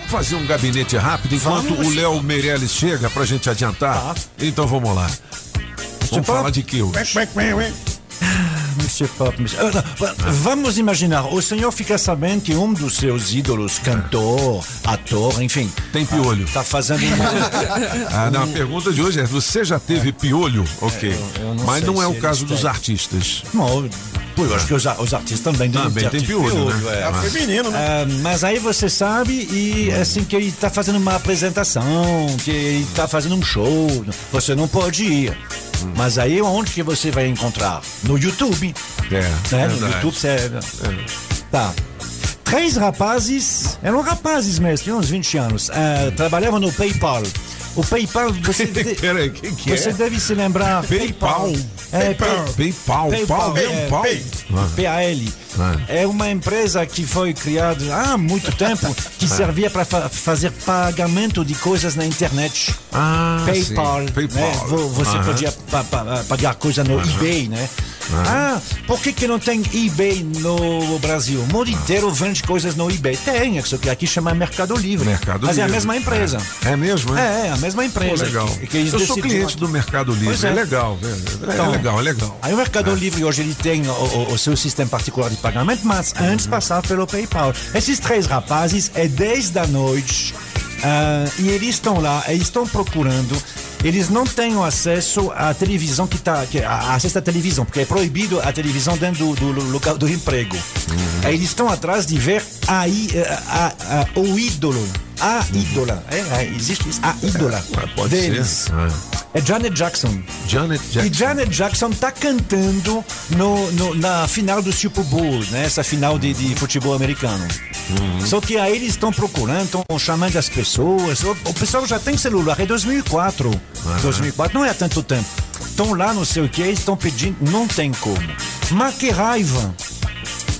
Vamos fazer um gabinete rápido enquanto Vamos. o Léo Meirelles chega pra gente adiantar? Tá. Então vamos lá. Vamos Pop? falar de que hoje? Monsieur Pop, monsieur... Não, Vamos imaginar, o senhor fica sabendo que um dos seus ídolos, cantor, ator, enfim, Tem piolho. tá fazendo uma... Ah, não, a pergunta de hoje é: você já teve piolho? Ok. eu- eu não Mas não é o caso dos têm. artistas. Bom, pô, eu acho que os, os artistas também Também tem tido piolho, né? é. Ah. Feminino, né? Ah, mas aí você sabe e assim que ele tá fazendo uma apresentação, que ele tá fazendo um show, você não pode ir. Mas aí onde que você vai encontrar? No YouTube. É, né? No. YouTube você. Tá. Três rapazes, eram rapazes mesmo, tinham uns 20 anos, ah, trabalhavam no PayPal. O PayPal, você, de- que, que você é? deve se lembrar. PayPal. É, PayPal. PayPal. PayPal, é, pau. Pay. Ah. PAL. É uma empresa que foi criada há muito tempo que servia para fazer pagamento de coisas na internet. Ah, PayPal. sim. PayPal. Né? Vo- Você podia pa- pa- pagar coisa no eBay, né? Ah, por que, que não tem eBay no Brasil? O mundo inteiro vende coisas no eBay. Tem, isso que aqui chama Mercado Livre. Mercado Mas é a Livre. mesma empresa. É mesmo, é? É, é a mesma Pô, empresa. legal. E que eles Eu sou cliente do Mercado Livre. É. é. legal, é, é Então, legal, é legal. Aí o Mercado Livre hoje ele tem o, o- o seu sistema particular de pagamento, mas antes passava pelo PayPal. Esses três rapazes é 10 da noite ah, e eles estão lá, eles estão procurando. Eles não têm acesso à televisão que está, acesso à televisão, porque é proibido a televisão dentro do, do local do emprego. Aí eles estão atrás de ver a, i- a- a- a- o ídolo, a ídola, é, é, existe isso, a ídola Ah, Pode deles. Ah. É Janet Jackson. Janet E Jackson. Janet Jackson tá cantando no, no- na final do Super Bowl, né? Essa final de, de futebol americano. Só que aí eles estão procurando, estão chamando as pessoas. O, o pessoal já tem celular, é 2004. 2004 não é há tanto tempo. Estão lá, não sei o que, estão pedindo, não tem como. Mas que raiva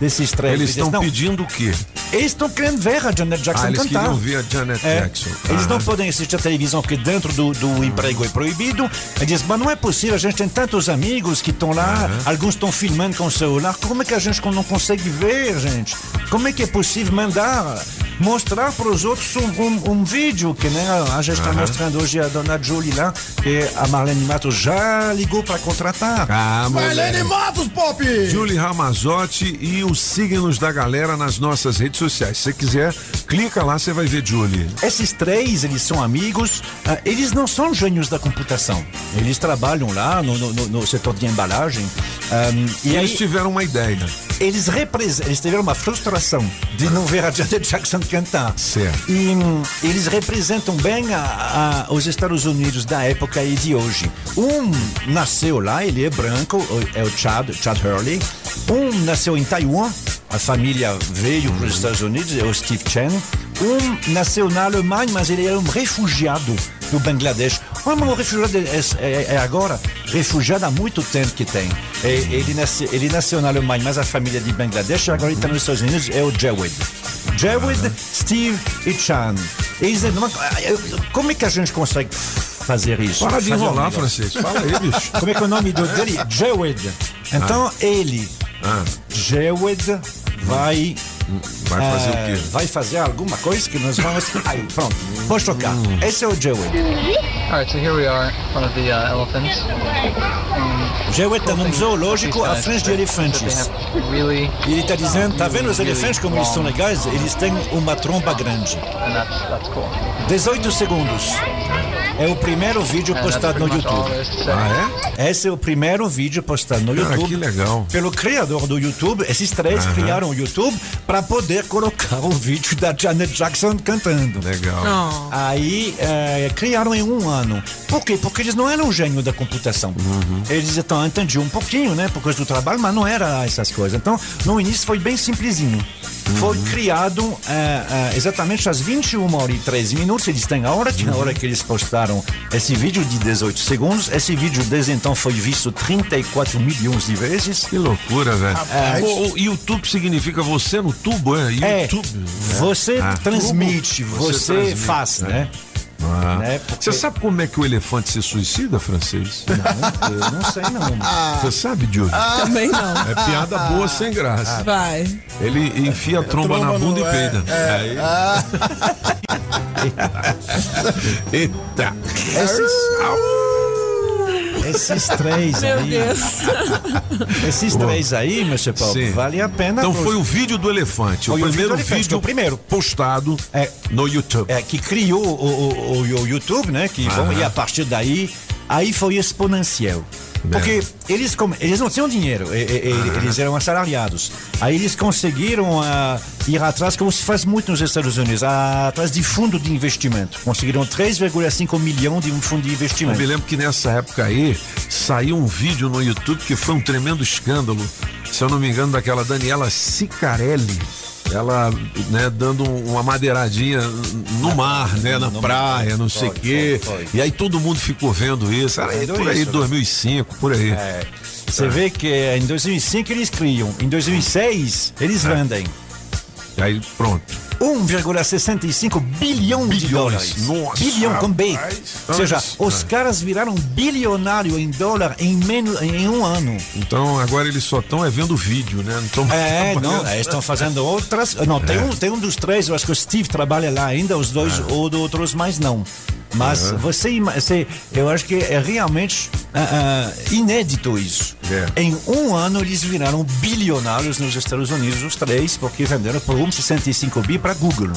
desses três. Eles estão pedindo o quê? Eles estão querendo ver a Janet Jackson Ah, eles cantar. queriam ver a Janet É, Jackson. Eles não podem assistir a televisão porque dentro do, do emprego é proibido. Eles dizem, mas não é possível, a gente tem tantos amigos que estão lá, alguns estão filmando com o celular. Como é que a gente não consegue ver, gente? Como é que é possível mandar, mostrar para os outros um, um- um vídeo que né, a gente está mostrando hoje a dona Julie lá, que a Marlene Matos já ligou para contratar. Ah, Marlene. Matos, Pop! Julie Ramazotti e os signos da galera nas nossas redes sociais. Se você quiser, clica lá, você vai ver Julie. Esses três, eles são amigos, ah, eles não são gênios da computação. Eles trabalham lá no, no- no- no setor de embalagem. ah, e Eles aí, tiveram uma ideia. eles, eles tiveram uma frustração de não ver a Janet Jackson cantar. Certo. E hum, eles representam bem a- a- os Estados Unidos da época e de hoje. Um nasceu lá, ele é branco, é o Chad, Chad Hurley. Um nasceu em Taiwan, a família veio para os Estados Unidos, é o Steve Chen. Um nasceu na Alemanha, mas ele é um refugiado do Bangladesh. Um um refugiado é, é- é agora refugiado há muito tempo que tem. É, ele, nasce, ele nasceu na Alemanha, mas a família de Bangladesh agora ele está nos Estados Unidos, é o Jawed. Jawed, Steve e Chan. Eles, não- como é que a gente consegue fazer isso? Para de enrolar, francês. Fala aí, bicho. Como é que é o nome do dele? Jawed. Então ele, Ah, Jawed, vai vai fazer é, o quê? vai fazer alguma coisa que nós vamos. Aí, pronto. Vou tocar. Hum. Esse é o Jawed. All right, so here we are in front of the uh, elephants. O Jawed está num zoológico à frente de elefantes. Really, E ele está dizendo, tá vendo os elefantes como eles são legais? Eles têm uma tromba grande. and that's that's cool. 18 segundos. É o primeiro vídeo that's postado no much all YouTube. Ah, é? Esse é o primeiro vídeo postado no Cara, YouTube. que legal. Pelo criador do YouTube, esses três criaram o YouTube para poder colocar o vídeo da Janet Jackson cantando. Legal. Aí eh, criaram em um ano. Por quê? Porque eles não eram gênio da computação. Eles então entendiam um pouquinho, né? Por causa do trabalho, mas não era essas coisas. Então, no início foi bem simplesinho. Foi criado eh, eh, exatamente às 21 horas e 13 minutos. Eles têm a hora, que a hora que eles postaram esse vídeo de 18 segundos. Esse vídeo desde então foi visto 34 milhões de vezes. Que loucura, velho. O, o YouTube significa você no tubo, é? É, YouTube. você Ah, transmite, você, você transmite, faz, é. né? Ah. Né? Porque- Você sabe como é que o elefante se suicida, francês? Não, eu não sei não. Você sabe, Júlio? Também não. É piada boa sem graça. Vai. Ele enfia a tromba, Tromba na bunda e peida. é, Aí- Ah, Eita. Esses, esses três Meu aí. Deus. Esses três aí, Monsieur Paulo, Sim. vale a pena. Então foi o vídeo do elefante, Foi o o vídeo primeiro elefante, vídeo que é o primeiro. postado É. no YouTube. é, que criou o, o- o- o YouTube, né? Que, bom, Aham. e a partir daí, aí foi exponencial. Porque eles, como- eles não tinham dinheiro, eles eram assalariados. Aí eles conseguiram ah, ir atrás, como se faz muito nos Estados Unidos, ah, atrás de fundo de investimento. Conseguiram 3,5 milhões de um fundo de Eu investimento. me lembro que nessa época aí saiu um vídeo no YouTube que foi um tremendo escândalo. Se eu não me engano, daquela Daniela Sicarelli. Ela, né, dando um- uma madeiradinha no mar, né, na praia, não sei o quê. E aí todo mundo ficou vendo isso. Era Vendo por aí, isso, né? 2005, por aí. É, Você vê que em 2005 eles criam, em 2006 eles É. vendem E aí, pronto. 1,65 bilhão de dólares. Nossa, bilhão com B. rapaz. Ou seja, os caras viraram bilionário em dólar em menos em um ano. Então agora eles só estão é vendo vídeo, né? Não tão É, não, eles estão fazendo outras. Não, tem, um, tem um dos três, eu acho que o Steve trabalha lá ainda, os dois ou do outros mais não. Mas você, ima- você, eu acho que é realmente ah, ah, inédito isso. É. Em um ano eles viraram bilionários nos Estados Unidos, os três, porque venderam por 1,65 bi para Google.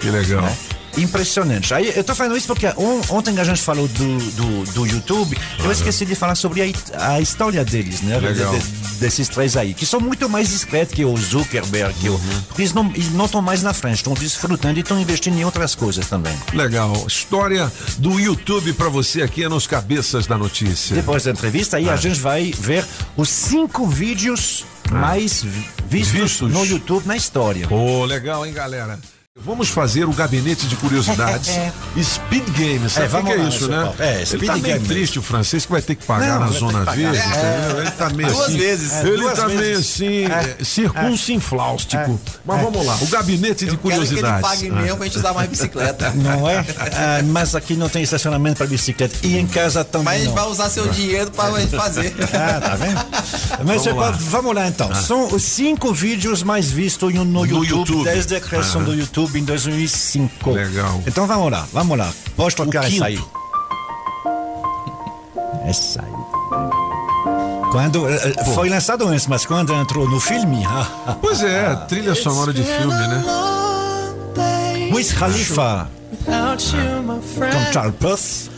Que legal. né? Impressionante. Aí, eu tô falando isso porque on- ontem a gente falou do, do, do YouTube, eu esqueci de falar sobre a, a história deles, né? De- de- desses três aí, que são muito mais discretos que o Zuckerberg, que o, porque eles não estão mais na frente, estão desfrutando e estão investindo em outras coisas também. Legal. História do YouTube pra você aqui é nos Cabeças da Notícia. Depois da entrevista, aí a gente vai ver os cinco vídeos mais vi- vistos, Vistos. no YouTube na história. Pô, legal, hein, galera? Vamos fazer o gabinete de curiosidades. Speed Game, sabe É, o que vamos que é lá, isso, né? Paulo. É, Ele Speed tá meio Game. triste, o francês, que vai ter que pagar Não, na zona verde, É. entendeu? Ele tá meio Duas assim. vezes. É, Ele duas tá meio vezes. assim, É. é, circuncinfláustico. Mas vamos lá, o gabinete de Eu quero que ele curiosidades. pague mesmo pra gente usar mais bicicleta. Não é? Ah, mas aqui não tem estacionamento para bicicleta. E em casa também. Mas a gente vai usar seu dinheiro pra gente fazer. Ah, tá vendo? Mas vamos lá. lá, vamos lá então. São os cinco vídeos mais vistos no, no YouTube, YouTube. desde a criação do YouTube em 2005. Legal. Então vamos lá, vamos lá. Pode tocar essa aí. Essa aí. Quando, eh, eh, foi lançado antes, mas quando entrou no filme, Pois é, trilha sonora de filme, né? Wiz Khalifa com Charles Puth.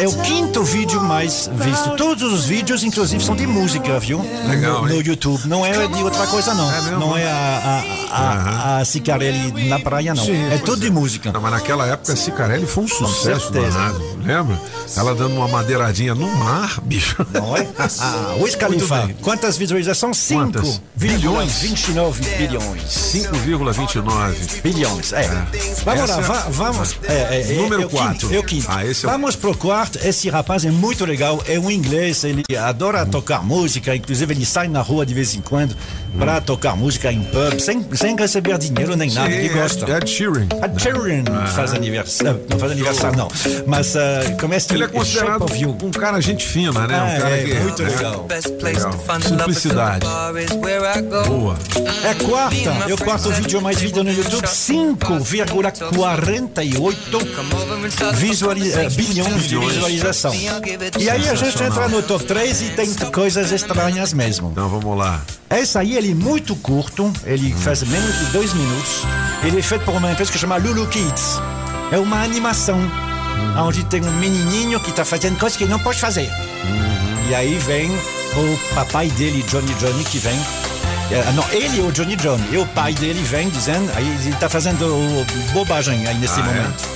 É o quinto vídeo mais visto. Todos os vídeos, inclusive, são de música, viu? Legal, no, no? YouTube. Não é de outra coisa, não. É não é a, a, a, a Cicarelli na praia, não. é pois tudo de música. Não, mas naquela época a Cicarelli foi um sucesso certeza. danado, lembra? Ela dando uma madeiradinha no mar, bicho. Não é? Ah, Khalifa, bem. quantas visualizações? Quantas? Bilhões? 29 bilhões. 5,29. Bilhões, é. Vamos Essa lá, é- va- vamos. É, é, é, Número é o quatro. quinto, É o quinto. Ah, esse é o- vamos pro quarto. Esse rapaz é muito legal. É um inglês. Ele adora tocar música. Inclusive, ele sai na rua de vez em quando para tocar música em pub, sem, sem receber dinheiro nem nada. Ele gosta. Ed Sheeran. A Sharon faz aniversário. Não faz aniversário, não. Mas uh, começa Ele é considerado of You. um cara gente fina, né? Ah, um cara é, que, muito né? legal. Legal. Simplicidade. Boa. É quarta, é o quarto vídeo mais visto no YouTube, 5,48 visuali eh, bilhões de visualização. E aí a gente entra no top 3 e tem coisas estranhas mesmo. Então vamos lá. Essa aí ele é muito curto, ele faz menos de dois minutos. Ele é feito por uma empresa que chama Lulu Kids. É uma animação onde tem um menininho que está fazendo coisas que ele não pode fazer. E aí vem o papai dele, Johnny Johnny, que vem. É, não, ele é o Johnny Johnny. E o pai dele vem dizendo. Aí ele está fazendo bobagem aí nesse Ah, é? momento.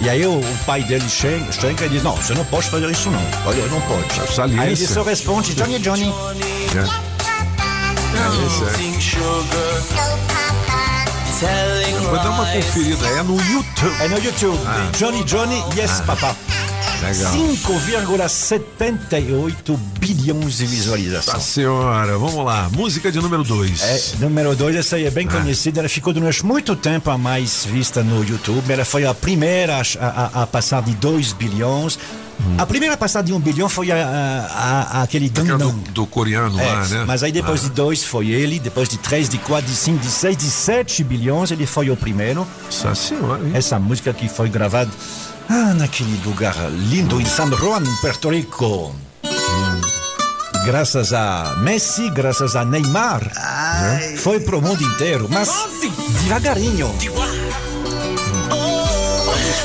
E aí o, o pai dele chega, chega e diz: Não, você não pode fazer isso, não. Olha, não pode. Saliência. Aí ele só responde: Johnny Johnny. É. É. Vou dar uma conferida. É no YouTube. É no YouTube. Johnny Johnny, yes, papá. Legal. 5,78 bilhões de visualizações. Nossa senhora, vamos lá. Música de número 2. É, número 2, essa aí é bem conhecida. Ela ficou durante muito tempo a mais vista no YouTube. Ela foi a primeira a, a- a passar de 2 bilhões. A primeira passada de um bilhão foi a, a- a- aquele Que é do, Gangnam. do coreano É, lá, né? Mas aí depois de dois foi ele, depois de três, de quatro, de cinco, de seis, de sete bilhões, ele foi o primeiro. Nossa senhora, hein? Essa música que foi gravada ah, naquele lugar lindo em San Juan, Puerto Rico. Graças a Messi, graças a Neymar, né? foi pro mundo inteiro, mas devagarinho.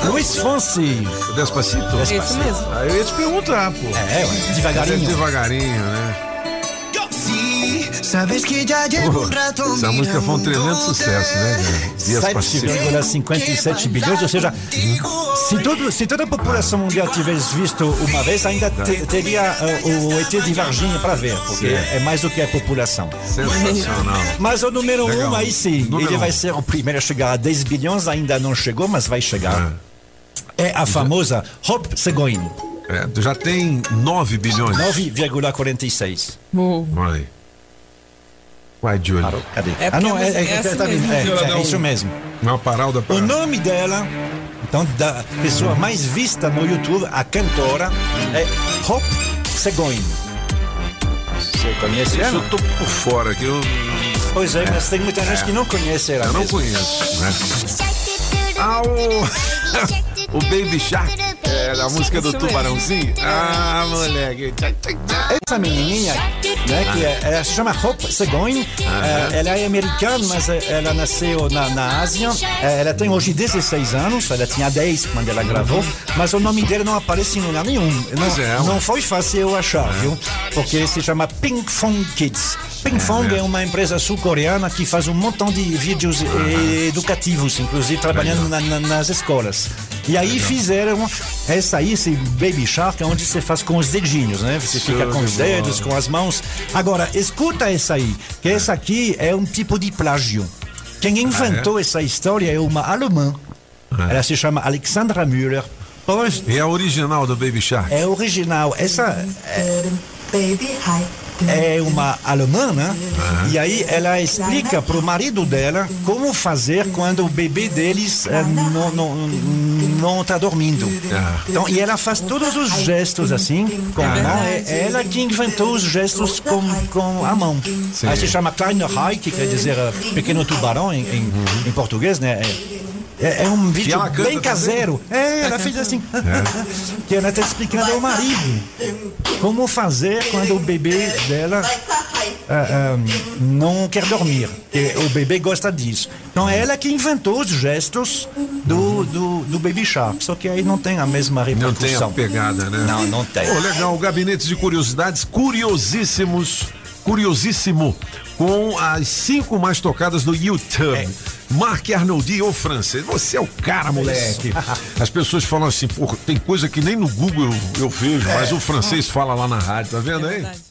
Luiz Fonsi. Despacito? Esse mesmo. Aí eu ia te perguntar, pô. É, ué, É devagarinho. devagarinho, né? Sabes que ya llevo un rato Essa música foi um tremendo sucesso, né? Despacito. 7,57 bilhões, ou seja, se, todo, se toda a população mundial tivesse visto uma vez, ainda te- teria eh, o ET de Varginha para ver, porque Certo. é mais do que a população. Sensacional. Mas o número Legal. um, aí sim, Número ele um. vai ser o primeiro a chegar a 10 bilhões, ainda não chegou, mas vai chegar. É a famosa Hop Seguin, É, já tem 9 bilhões. 9,46. Vai. Vai, Júlio. Parou, cadê? É ah, não, porque é, é, é tá mesmo. vindo, é, é, é isso mesmo. Uma parada pra... O nome dela, então, da pessoa mais vista no YouTube, a cantora, é Hop Seguin. Você conhece ela? eu tô por fora aqui. Eu, Pois é, mas tem muita gente que não conhece ela. eu não mesmo. conheço, né? Ah, o... Baby Shark. É, a música do. Tubarãozinho. Ah, moleque. Essa menininha, né, que é, ela se chama Hop Seguin, é, ela é americana, mas é, ela nasceu na, na Ásia, É, ela tem hoje 16 anos, ela tinha 10 quando ela gravou, mas o nome dela não aparece em lugar nenhum. Não, é, não foi fácil eu achar, viu? Porque se chama Pink Fong Kids. Pink Fong é uma empresa sul-coreana que faz um montão de vídeos educativos, inclusive trabalhando na- na- nas escolas. E aí fizeram essa aí, esse Baby Shark, onde você faz com os dedinhos, né? Você fica com os dedos, com as mãos. Agora, escuta essa aí, que essa aqui é um tipo de plágio. Quem inventou essa história é uma alemã. Ela se chama Alexandra Müller. Pois E a original do Baby Shark? é original. Essa Baby, hi. É uma alemã, né? E aí ela explica pro marido dela como fazer quando o bebê deles eh, não, não, não tá dormindo. Ah. Então, e ela faz todos os gestos assim, com a mão. É é ela que inventou os gestos com, com a mão. Aí se chama Kleiner Hai, que quer dizer eh, pequeno tubarão em, em, em português, né? É, é- é um vídeo bem caseiro. É, ela fez assim. que ela está explicando ao marido como fazer quando o bebê dela ah, ah, não quer dormir. O bebê gosta disso. Então é ela que inventou os gestos do, do, do Baby Shark. Só que aí não tem a mesma Não tem a repercussão. pegada, né? Não, não tem. Pô, legal, gabinete de curiosidades, curiosíssimos, curiosíssimo, com as cinco mais tocadas do YouTube. É. Marc Arnoldi, ô francês, você é o cara, moleque. As pessoas falam assim, pô, tem coisa que nem no Google eu, eu vejo, mas o francês fala lá na rádio, tá vendo aí? verdade.